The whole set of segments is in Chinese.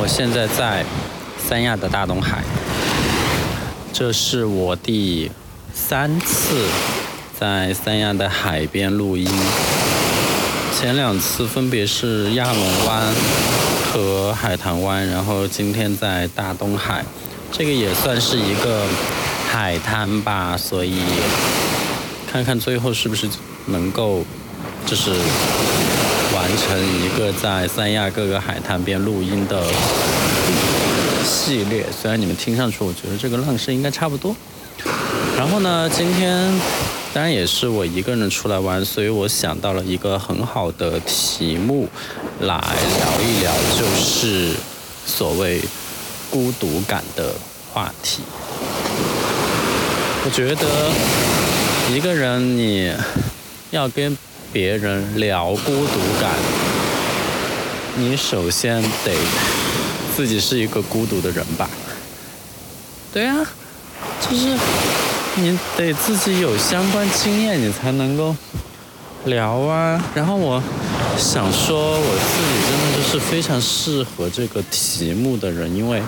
我现在在三亚的大东海，这是我第三次在三亚的海边录音。前两次分别是亚龙湾和海棠湾，然后今天在大东海，这个也算是一个海滩吧，所以看看最后是不是能够就是完成一个在三亚各个海滩边录音的系列。虽然你们听上去，我觉得这个浪声应该差不多。然后呢，今天。当然也是我一个人出来玩，所以我想到了一个很好的题目来聊一聊，就是所谓孤独感的话题。我觉得一个人你要跟别人聊孤独感，你首先得自己是一个孤独的人吧？对呀，就是。你得自己有相关经验，你才能够聊啊。然后我想说，我自己真的就是非常适合这个题目的人，因为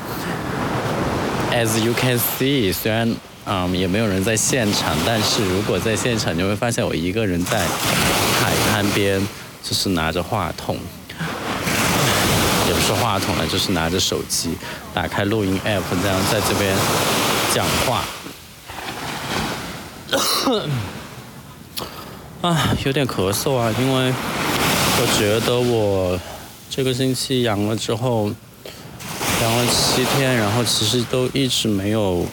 as you can see，虽然嗯也没有人在现场，但是如果在现场，你会发现我一个人在海滩边，就是拿着话筒，也不是话筒了，就是拿着手机，打开录音 app，这样在这边讲话。啊，有点咳嗽啊，因为我觉得我这个星期阳了之后，阳了七天，然后其实都一直没有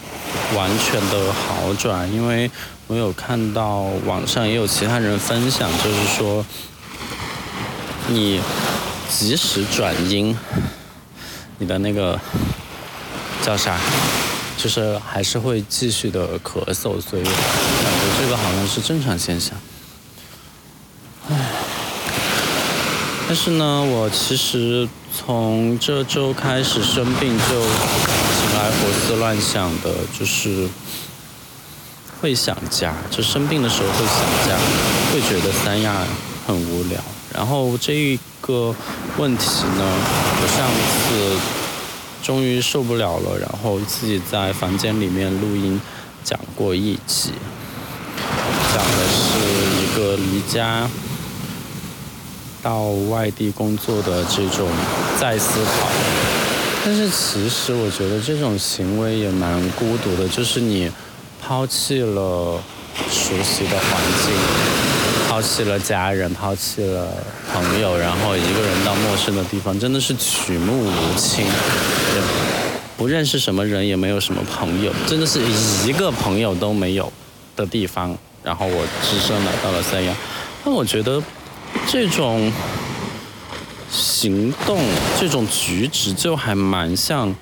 完全的好转，因为我有看到网上也有其他人分享，就是说你即使转阴，你的那个叫啥？就是还是会继续的咳嗽，所以感觉这个好像是正常现象。唉，但是呢，我其实从这周开始生病就来胡思乱想的，就是会想家，就生病的时候会想家，会觉得三亚很无聊。然后这一个问题呢，我上次。终于受不了了，然后自己在房间里面录音，讲过一集，讲的是一个离家到外地工作的这种再思考。但是其实我觉得这种行为也蛮孤独的，就是你抛弃了熟悉的环境。抛弃了家人，抛弃了朋友，然后一个人到陌生的地方，真的是举目无亲，不认识什么人，也没有什么朋友，真的是一个朋友都没有的地方。然后我只身来到了三亚，那我觉得这种行动、这种举止就还蛮像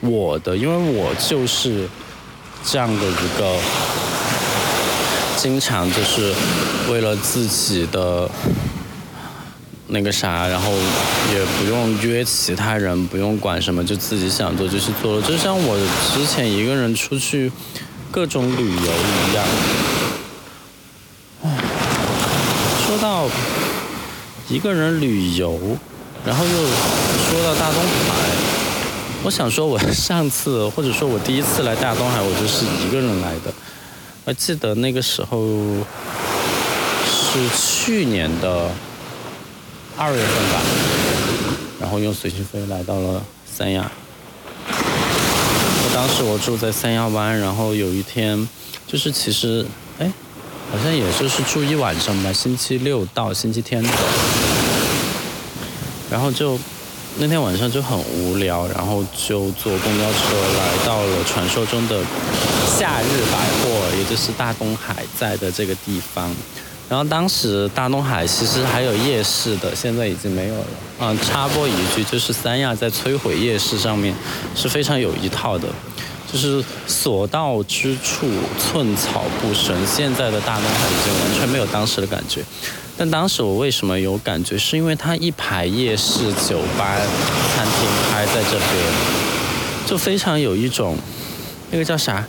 我的，因为我就是这样的一个。经常就是为了自己的那个啥，然后也不用约其他人，不用管什么，就自己想做就去做了。就像我之前一个人出去各种旅游一样。说到一个人旅游，然后又说到大东海，我想说，我上次或者说我第一次来大东海，我就是一个人来的。我记得那个时候是去年的二月份吧，然后用随心飞来到了三亚。我当时我住在三亚湾，然后有一天就是其实哎，好像也就是住一晚上吧，星期六到星期天走，然后就。那天晚上就很无聊，然后就坐公交车来到了传说中的夏日百货，也就是大东海在的这个地方。然后当时大东海其实还有夜市的，现在已经没有了。嗯，插播一句，就是三亚在摧毁夜市上面是非常有一套的，就是所到之处寸草不生。现在的大东海已经完全没有当时的感觉。但当时我为什么有感觉？是因为它一排夜市、酒吧、餐厅开在这边，就非常有一种那个叫啥，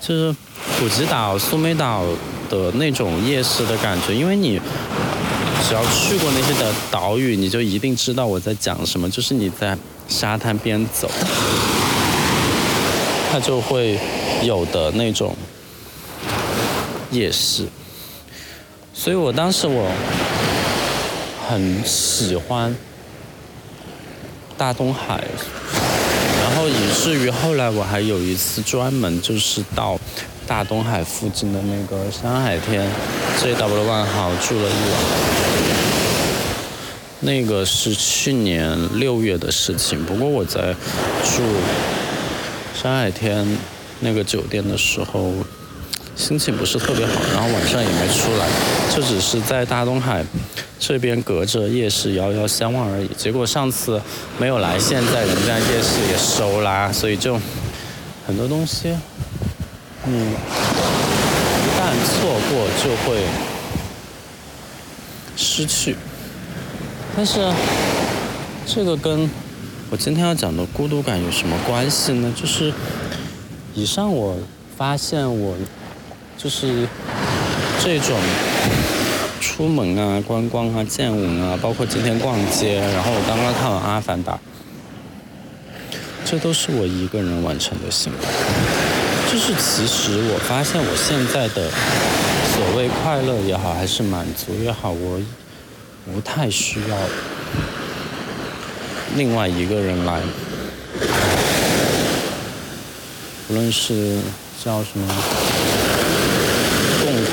就是普吉岛、苏梅岛的那种夜市的感觉。因为你只要去过那些的岛屿，你就一定知道我在讲什么。就是你在沙滩边走，它就会有的那种夜市。所以我当时我很喜欢大东海，然后以至于后来我还有一次专门就是到大东海附近的那个山海天 JW 万豪住了一晚，那个是去年六月的事情。不过我在住山海天那个酒店的时候。心情不是特别好，然后晚上也没出来，就只是在大东海这边隔着夜市遥遥相望而已。结果上次没有来，现在人家夜市也收啦，所以就很多东西，嗯，一旦错过就会失去。但是这个跟我今天要讲的孤独感有什么关系呢？就是以上我发现我。就是这种出门啊、观光啊、见闻啊，包括今天逛街，然后我刚刚看完《阿凡达》，这都是我一个人完成的行为。就是其实我发现我现在的所谓快乐也好，还是满足也好，我不太需要另外一个人来，无论是叫什么。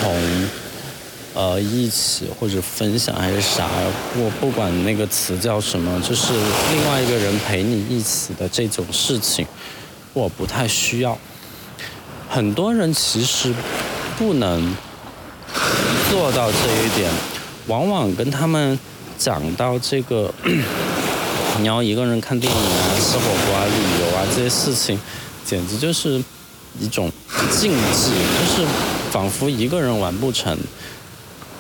同，呃，一起或者分享还是啥，我不管那个词叫什么，就是另外一个人陪你一起的这种事情，我不太需要。很多人其实不能做到这一点，往往跟他们讲到这个，你要一个人看电影啊、吃火锅啊、旅游啊这些事情，简直就是一种禁忌，就是。仿佛一个人完不成，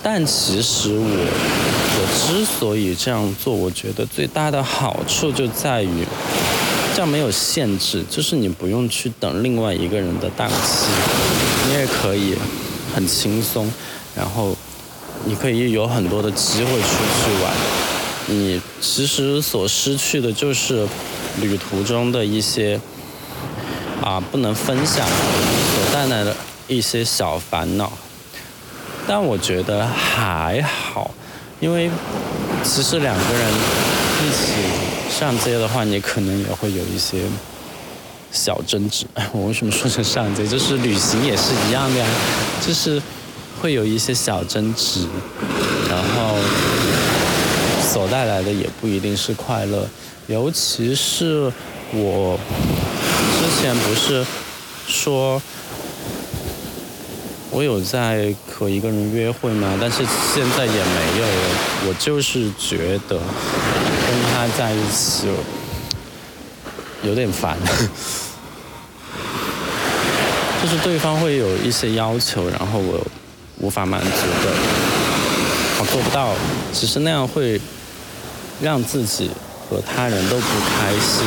但其实我我之所以这样做，我觉得最大的好处就在于这样没有限制，就是你不用去等另外一个人的档期，你也可以很轻松，然后你可以有很多的机会出去玩。你其实所失去的就是旅途中的一些啊不能分享所带来的。一些小烦恼，但我觉得还好，因为其实两个人一起上街的话，你可能也会有一些小争执。我为什么说成上街？就是旅行也是一样的呀，就是会有一些小争执，然后所带来的也不一定是快乐。尤其是我之前不是说。我有在和一个人约会吗？但是现在也没有了。我就是觉得跟他在一起有点烦，就是对方会有一些要求，然后我无法满足的，我做不到。其实那样会让自己和他人都不开心，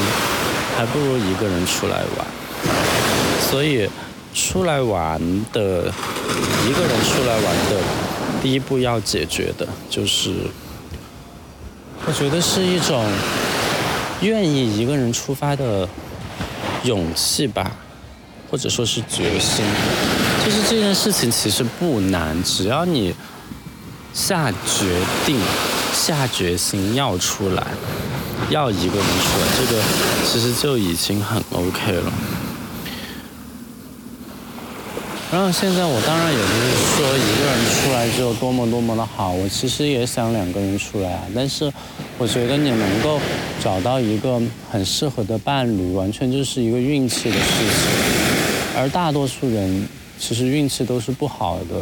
还不如一个人出来玩。所以。出来玩的，一个人出来玩的，第一步要解决的就是，我觉得是一种愿意一个人出发的勇气吧，或者说是决心。就是这件事情其实不难，只要你下决定、下决心要出来，要一个人出来，这个其实就已经很 OK 了。然后现在我当然也不是说一个人出来就多么多么的好，我其实也想两个人出来啊。但是我觉得你能够找到一个很适合的伴侣，完全就是一个运气的事情。而大多数人其实运气都是不好的，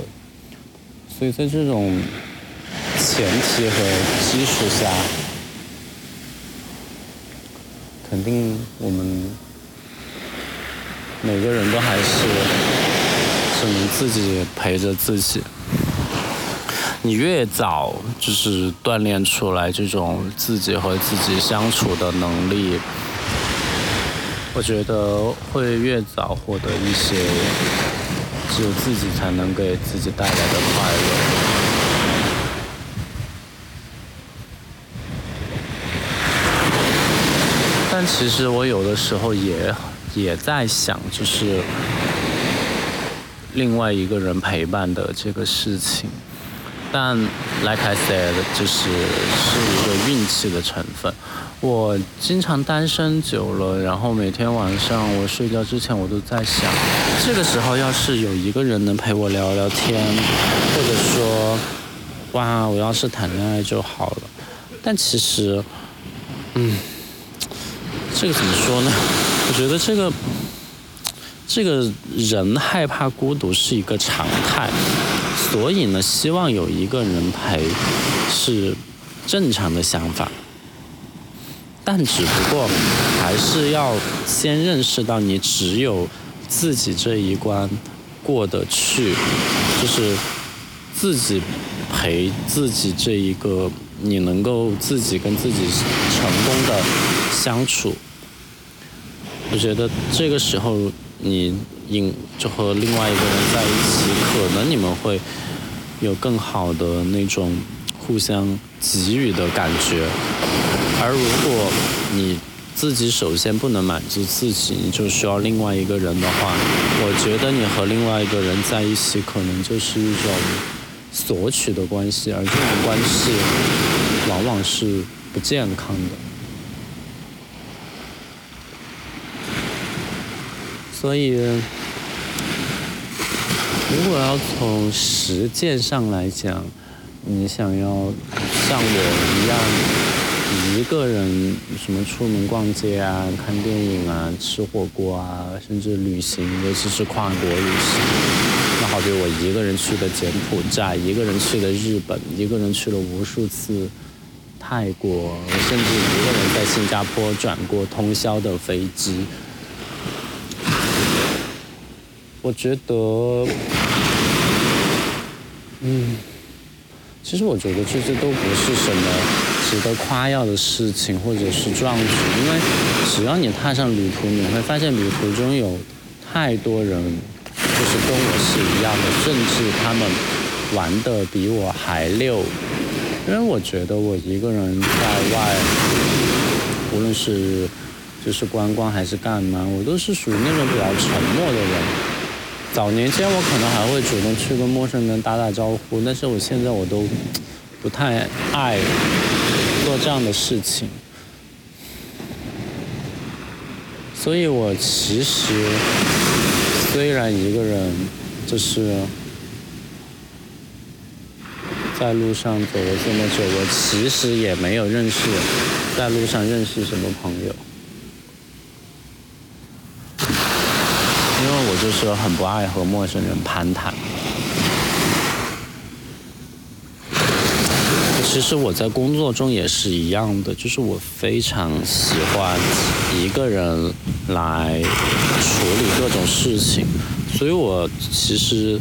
所以在这种前提和基础下，肯定我们每个人都还是。只能自己陪着自己。你越早就是锻炼出来这种自己和自己相处的能力，我觉得会越早获得一些只有自己才能给自己带来的快乐。但其实我有的时候也也在想，就是另外一个人陪伴的这个事情。但 like I said，就是是一个运气的成分。我经常单身久了，然后每天晚上我睡觉之前，我都在想，这个时候要是有一个人能陪我聊聊天，或者说，哇，我要是谈恋爱就好了。但其实，嗯，这个怎么说呢？我觉得这个，这个人害怕孤独是一个常态，所以呢，希望有一个人陪是正常的想法。但只不过，还是要先认识到，你只有自己这一关过得去，就是自己陪自己这一个，你能够自己跟自己成功的相处。我觉得这个时候，你应就和另外一个人在一起，可能你们会有更好的那种互相给予的感觉。而如果你自己首先不能满足自己，你就需要另外一个人的话，我觉得你和另外一个人在一起，可能就是一种索取的关系，而这种关系往往是不健康的。所以，如果要从实践上来讲，你想要像我一样。一个人什么出门逛街啊、看电影啊、吃火锅啊，甚至旅行，尤其是跨国旅行。那好比我一个人去的柬埔寨，一个人去的日本，一个人去了无数次泰国，甚至一个人在新加坡转过通宵的飞机。我觉得，嗯，其实我觉得这些都不是什么。值得夸耀的事情，或者是壮举，因为只要你踏上旅途，你会发现旅途中有太多人，就是跟我是一样的，甚至他们玩的比我还溜。因为我觉得我一个人在外，无论是就是观光还是干嘛，我都是属于那种比较沉默的人。早年间我可能还会主动去跟陌生人打打招呼，但是我现在我都不太爱。做这样的事情，所以我其实虽然一个人就是在路上走了这么久，我其实也没有认识在路上认识什么朋友，因为我就是很不爱和陌生人攀谈。其实我在工作中也是一样的，就是我非常喜欢一个人来处理各种事情，所以我其实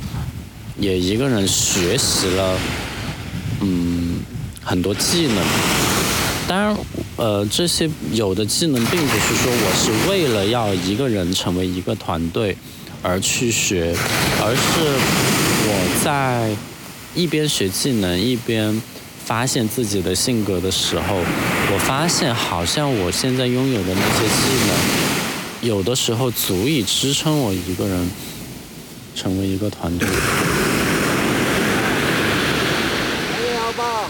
也一个人学习了，嗯，很多技能。当然，呃，这些有的技能并不是说我是为了要一个人成为一个团队而去学，而是我在一边学技能一边。发现自己的性格的时候，我发现好像我现在拥有的那些技能，有的时候足以支撑我一个人成为一个团队。你好棒！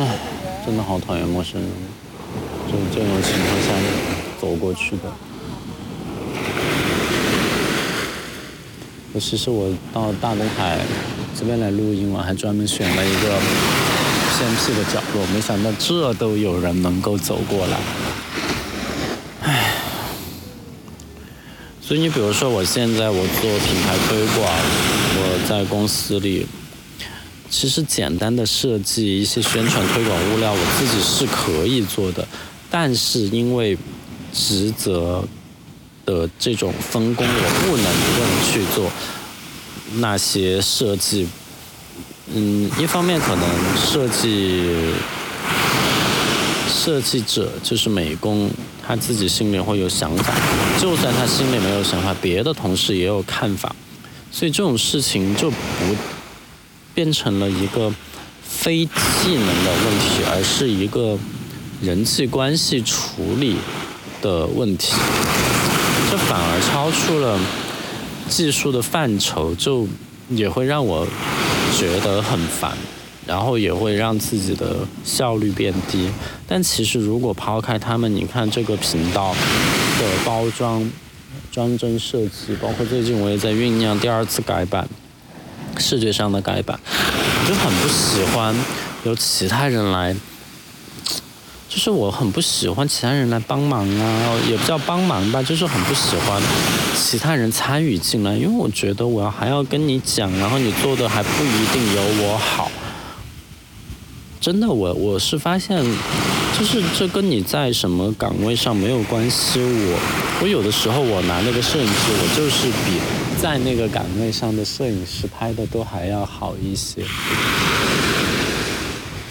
唉，真的好讨厌陌生人，就这种情况下走过去的。尤其是我到大东海。这边来录音，我还专门选了一个偏僻的角落，没想到这都有人能够走过来。唉，所以你比如说，我现在我做品牌推广，我在公司里，其实简单的设计一些宣传推广物料，我自己是可以做的，但是因为职责的这种分工，我不能一个人去做。那些设计，嗯，一方面可能设计设计者就是美工，他自己心里会有想法，就算他心里没有想法，别的同事也有看法，所以这种事情就不变成了一个非技能的问题，而是一个人际关系处理的问题，这反而超出了技术的范畴，就也会让我觉得很烦，然后也会让自己的效率变低。但其实如果抛开他们，你看这个频道的包装、装帧设计，包括最近我也在酝酿第二次改版，视觉上的改版，就很不喜欢有其他人来。就是我很不喜欢其他人来帮忙啊，也不叫帮忙吧，就是很不喜欢其他人参与进来，因为我觉得我要还要跟你讲，然后你做的还不一定有我好。真的，我我是发现，就是这跟你在什么岗位上没有关系。我我有的时候我拿那个摄影机，我就是比在那个岗位上的摄影师拍的都还要好一些，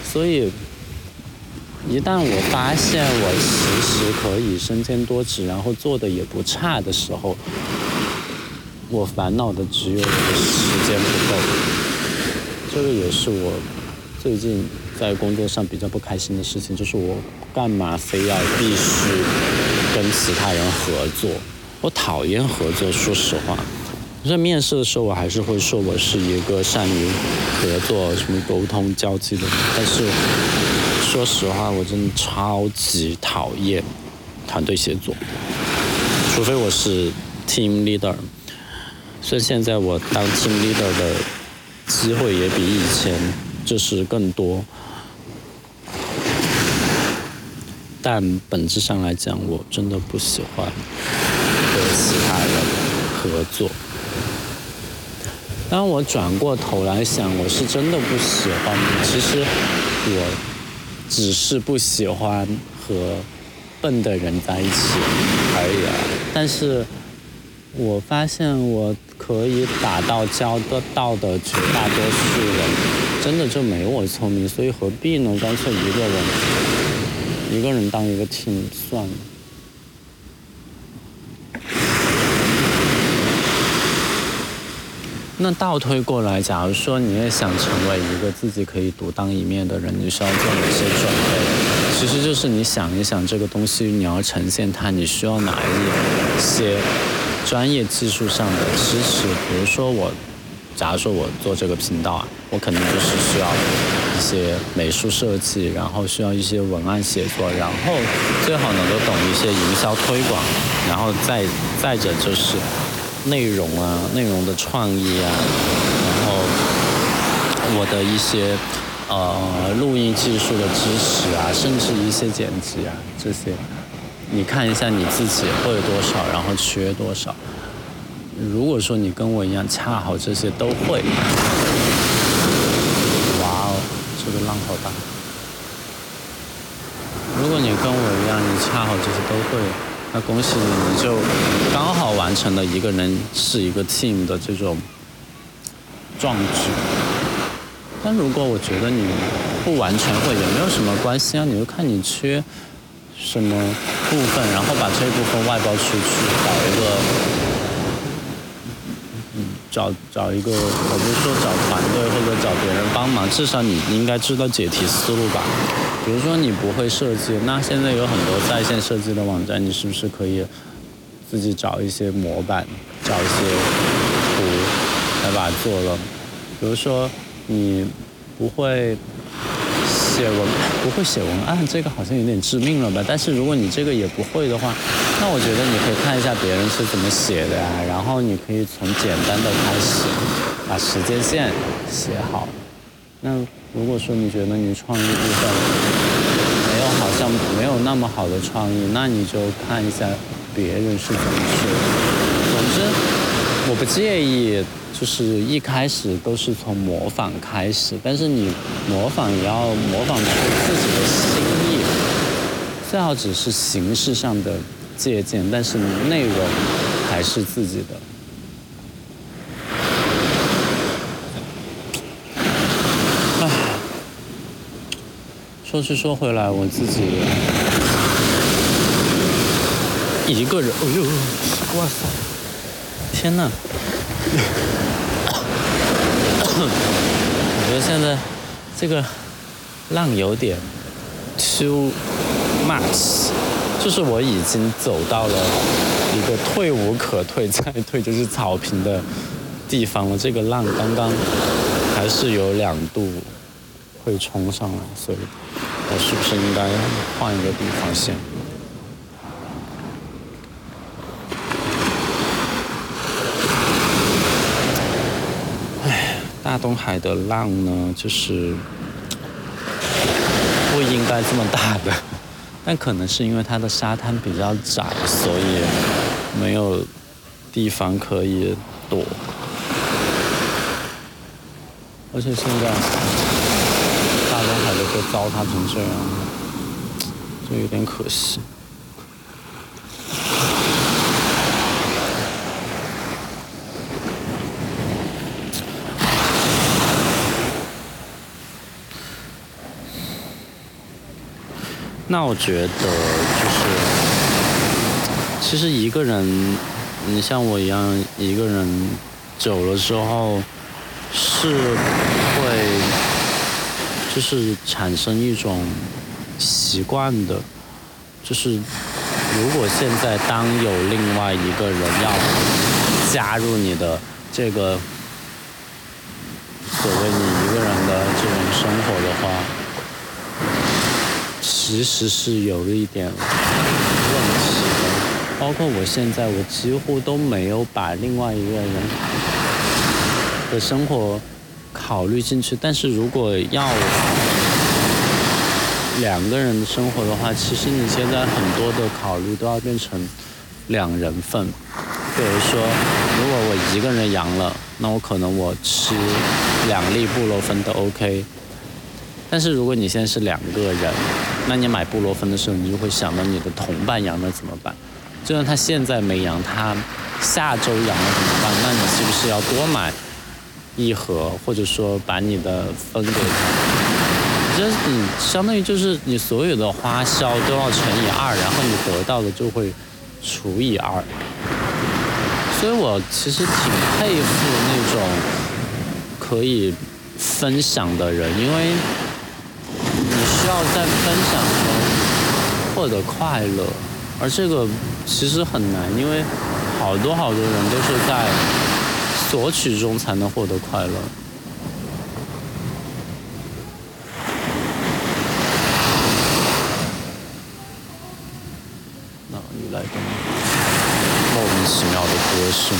所以。一旦我发现我其实可以身兼多职，然后做的也不差的时候，我烦恼的只有时间不够。这个也是我最近在工作上比较不开心的事情，就是我干嘛非要必须跟其他人合作？我讨厌合作，说实话。在面试的时候，我还是会说我是一个善于合作、什么沟通交际的人，但是。说实话，我真的超级讨厌团队协作，除非我是 team leader。所以现在我当 team leader 的机会也比以前就是更多，但本质上来讲，我真的不喜欢和其他人合作。当我转过头来想，我是真的不喜欢。其实我。只是不喜欢和笨的人在一起而已，但是我发现我可以打到交得到的绝大多数人，真的就没我聪明，所以何必呢？干脆一个人，一个人当一个亲算了。那倒推过来，假如说你也想成为一个自己可以独当一面的人，你需要做哪些准备？其实就是你想一想这个东西，你要呈现它，你需要哪一些专业技术上的支持？比如说我，假如说我做这个频道啊，我可能就是需要一些美术设计，然后需要一些文案写作，然后最好能够懂一些营销推广，然后再再者就是。内容啊，内容的创意啊，然后我的一些呃录音技术的知识啊，甚至一些剪辑啊这些，你看一下你自己会多少，然后缺多少。如果说你跟我一样，恰好这些都会，哇哦，这个浪好大。如果你跟我一样，你恰好这些都会。那恭喜你，你就刚好完成了一个人是一个 team 的这种壮举。但如果我觉得你不完全会，也没有什么关系啊，你就看你缺什么部分，然后把这一部分外包出去，找一个，找找一个，我不是说找团队或者找别人帮忙，至少你应该知道解题思路吧。比如说你不会设计，那现在有很多在线设计的网站，你是不是可以自己找一些模板，找一些图来把它做了？比如说你不会写文，不会写文案，这个好像有点致命了吧？但是如果你这个也不会的话，那我觉得你可以看一下别人是怎么写的呀，然后你可以从简单的开始，把时间线写好。那如果说你觉得你创意部分没有好像没有那么好的创意，那你就看一下别人是怎么说。总之，我不介意，就是一开始都是从模仿开始，但是你模仿也要模仿出自己的心意，最好只是形式上的借鉴，但是内容还是自己的。说去说回来，我自己一个人，哎呦，哇塞，天呐！我觉得现在这个浪有点 too much，就是我已经走到了一个退无可退再退就是草坪的地方了。这个浪刚刚还是有两度会冲上来，所以我是不是应该换一个地方先？大东海的浪呢，就是不应该这么大的，但可能是因为它的沙滩比较窄，所以没有地方可以躲。而且现在大东海都被糟蹋成这样，就有点可惜。那我觉得就是，其实一个人，你像我一样一个人久了之后，是会就是产生一种习惯的，就是如果现在当有另外一个人要加入你的这个所谓你一个人的这种生活的话。其实是有一点问题的，包括我现在，我几乎都没有把另外一个人的生活考虑进去。但是如果要两个人的生活的话，其实你现在很多的考虑都要变成两人份。比如说，如果我一个人阳了，那我可能我吃两粒布洛芬都 OK。但是如果你现在是两个人，那你买布洛芬的时候，你就会想到你的同伴阳了怎么办？就算他现在没阳，他下周阳了怎么办？那你是不是要多买一盒，或者说把你的分给他？我觉得你相当于就是你所有的花销都要乘以二，然后你得到的就会除以二。所以我其实挺佩服那种可以分享的人，因为。需要在分享中获得快乐，而这个其实很难，因为好多好多人都是在索取中才能获得快乐。哪里来的莫名其妙的歌声？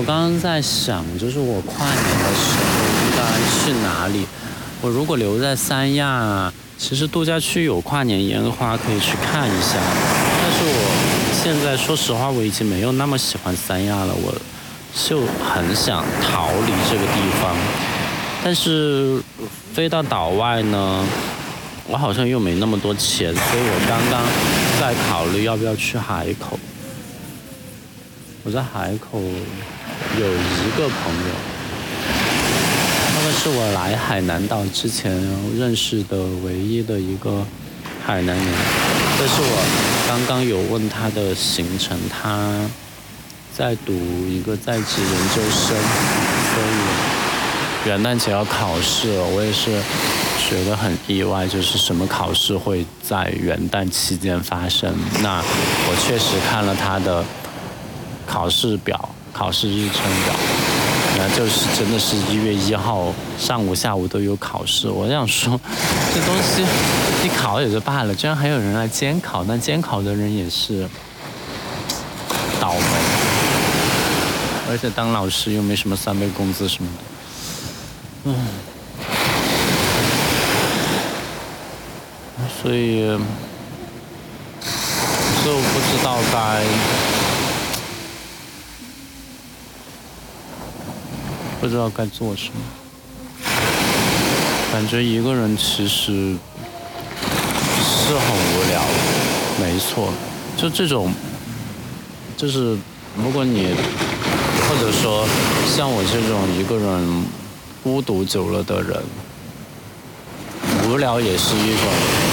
我刚刚在想，就是我跨年的时候应该去哪里？我如果留在三亚，其实度假区有跨年烟花可以去看一下。但是我现在说实话，我已经没有那么喜欢三亚了，我就很想逃离这个地方。但是飞到岛外呢，我好像又没那么多钱，所以我刚刚在考虑要不要去海口。我在海口。有一个朋友，那个是我来海南岛之前认识的唯一的一个海南人。这是我刚刚有问他的行程，他在读一个在职研究生，所以元旦节要考试了。我也是觉得很意外，就是什么考试会在元旦期间发生？那我确实看了他的考试表。考试日程表，那就是真的是一月一号上午、下午都有考试。我想说，这东西你考也就罢了，居然还有人来监考，那监考的人也是倒霉。而且当老师又没什么三倍工资什么的，嗯，所以，所以我不知道该。不知道该做什么，感觉一个人其实是很无聊。没错，就这种，就是如果你或者说像我这种一个人孤独久了的人，无聊也是一种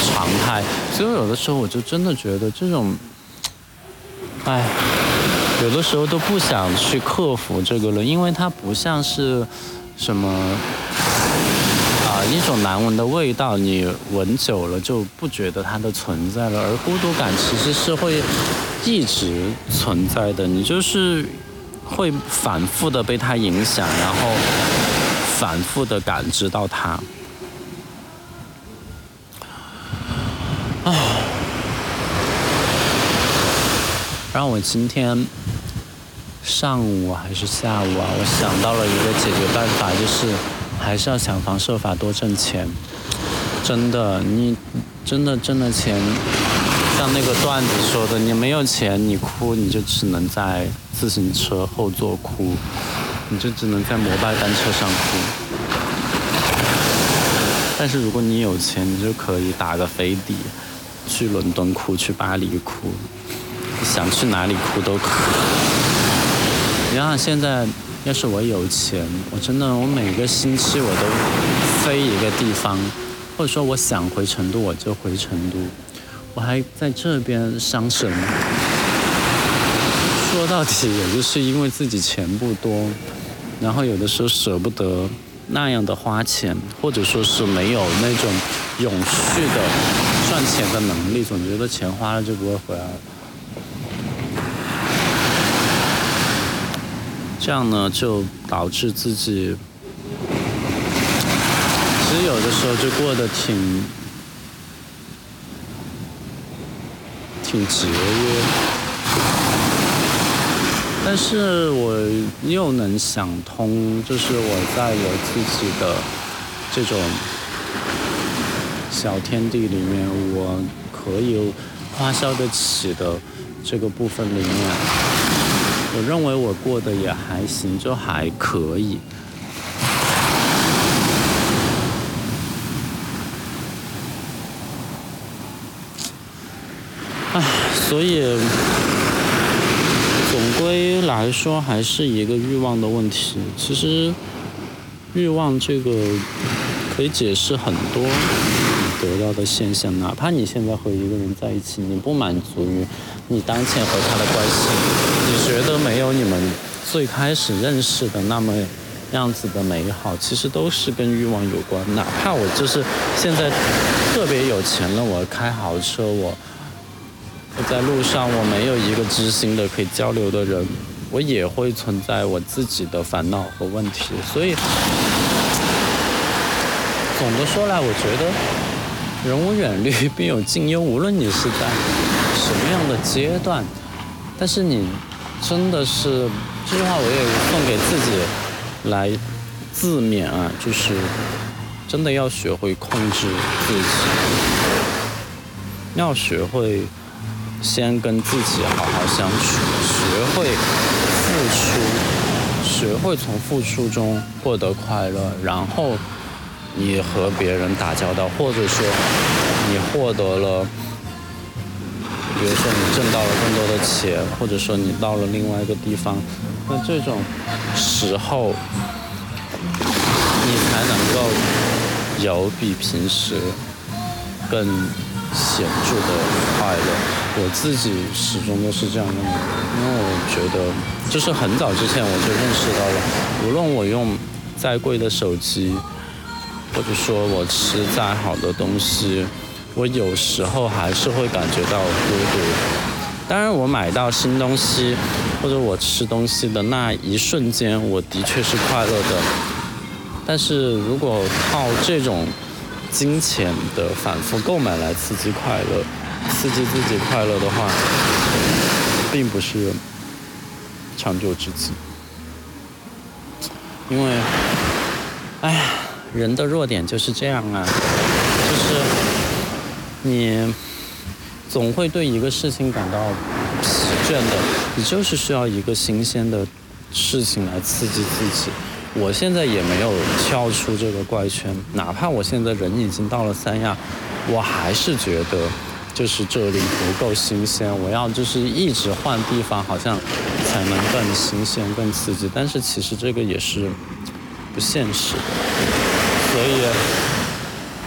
常态。所以有的时候我就真的觉得这种，哎，有的时候都不想去克服这个了，因为它不像是什么啊一种难闻的味道，你闻久了就不觉得它的存在了。而孤独感其实是会一直存在的，你就是会反复的被它影响，然后反复的感知到它。啊，然后我今天上午还是下午啊，我想到了一个解决办法，就是还是要想方设法多挣钱。真的，你真的挣的钱，像那个段子说的，你没有钱，你哭你就只能在自行车后座哭，你就只能在摩拜单车上哭。但是如果你有钱，你就可以打个飞的。去伦敦哭，去巴黎哭，想去哪里哭都可以。你想现在，要是我有钱，我真的，我每个星期我都飞一个地方，或者说我想回成都我就回成都，我还在这边伤神。说到底，也就是因为自己钱不多，然后有的时候舍不得。那样的花钱，或者说是没有那种永续的赚钱的能力，总觉得钱花了就不会回来了。这样呢，就导致自己其实有的时候就过得挺挺节约。但是我又能想通，就是我在我自己的这种小天地里面，我可以花销得起的这个部分里面，我认为我过得也还行，就还可以。唉，所以。总归来说，还是一个欲望的问题。其实，欲望这个可以解释很多得到的现象。哪怕你现在和一个人在一起，你不满足于你当前和他的关系，你觉得没有你们最开始认识的那么样子的美好，其实都是跟欲望有关。哪怕我就是现在特别有钱了，我开豪车，我我。在路上，我没有一个知心的可以交流的人，我也会存在我自己的烦恼和问题。所以，总的说来，我觉得人无远虑，必有近忧。无论你是在什么样的阶段，但是你真的是这句话，我也送给自己来自勉啊，就是真的要学会控制自己，要学会。先跟自己好好相处，学会付出，学会从付出中获得快乐，然后你和别人打交道，或者说你获得了，比如说你挣到了更多的钱，或者说你到了另外一个地方，那这种时候你才能够有比平时更显著的快乐。我自己始终都是这样认为，因为我觉得，就是很早之前我就认识到了，无论我用再贵的手机，或者说我吃再好的东西，我有时候还是会感觉到孤独。当然，我买到新东西或者我吃东西的那一瞬间，我的确是快乐的。但是如果靠这种金钱的反复购买来刺激快乐，刺激自己快乐的话，并不是长久之计。因为，哎呀，人的弱点就是这样啊，就是你总会对一个事情感到疲倦的，你就是需要一个新鲜的事情来刺激自己。我现在也没有跳出这个怪圈，哪怕我现在人已经到了三亚，我还是觉得。就是这里不够新鲜，我要就是一直换地方，好像才能更新鲜、更刺激。但是其实这个也是不现实的，所以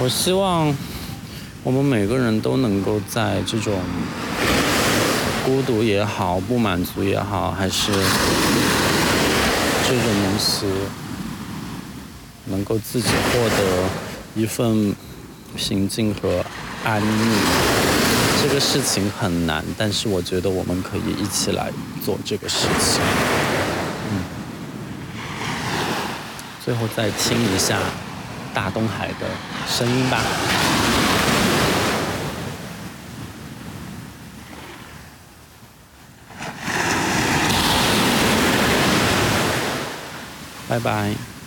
我希望我们每个人都能够在这种孤独也好、不满足也好，还是这种东西，能够自己获得一份平静和安宁。这个事情很难，但是我觉得我们可以一起来做这个事情。嗯，最后再听一下大东海的声音吧。拜拜。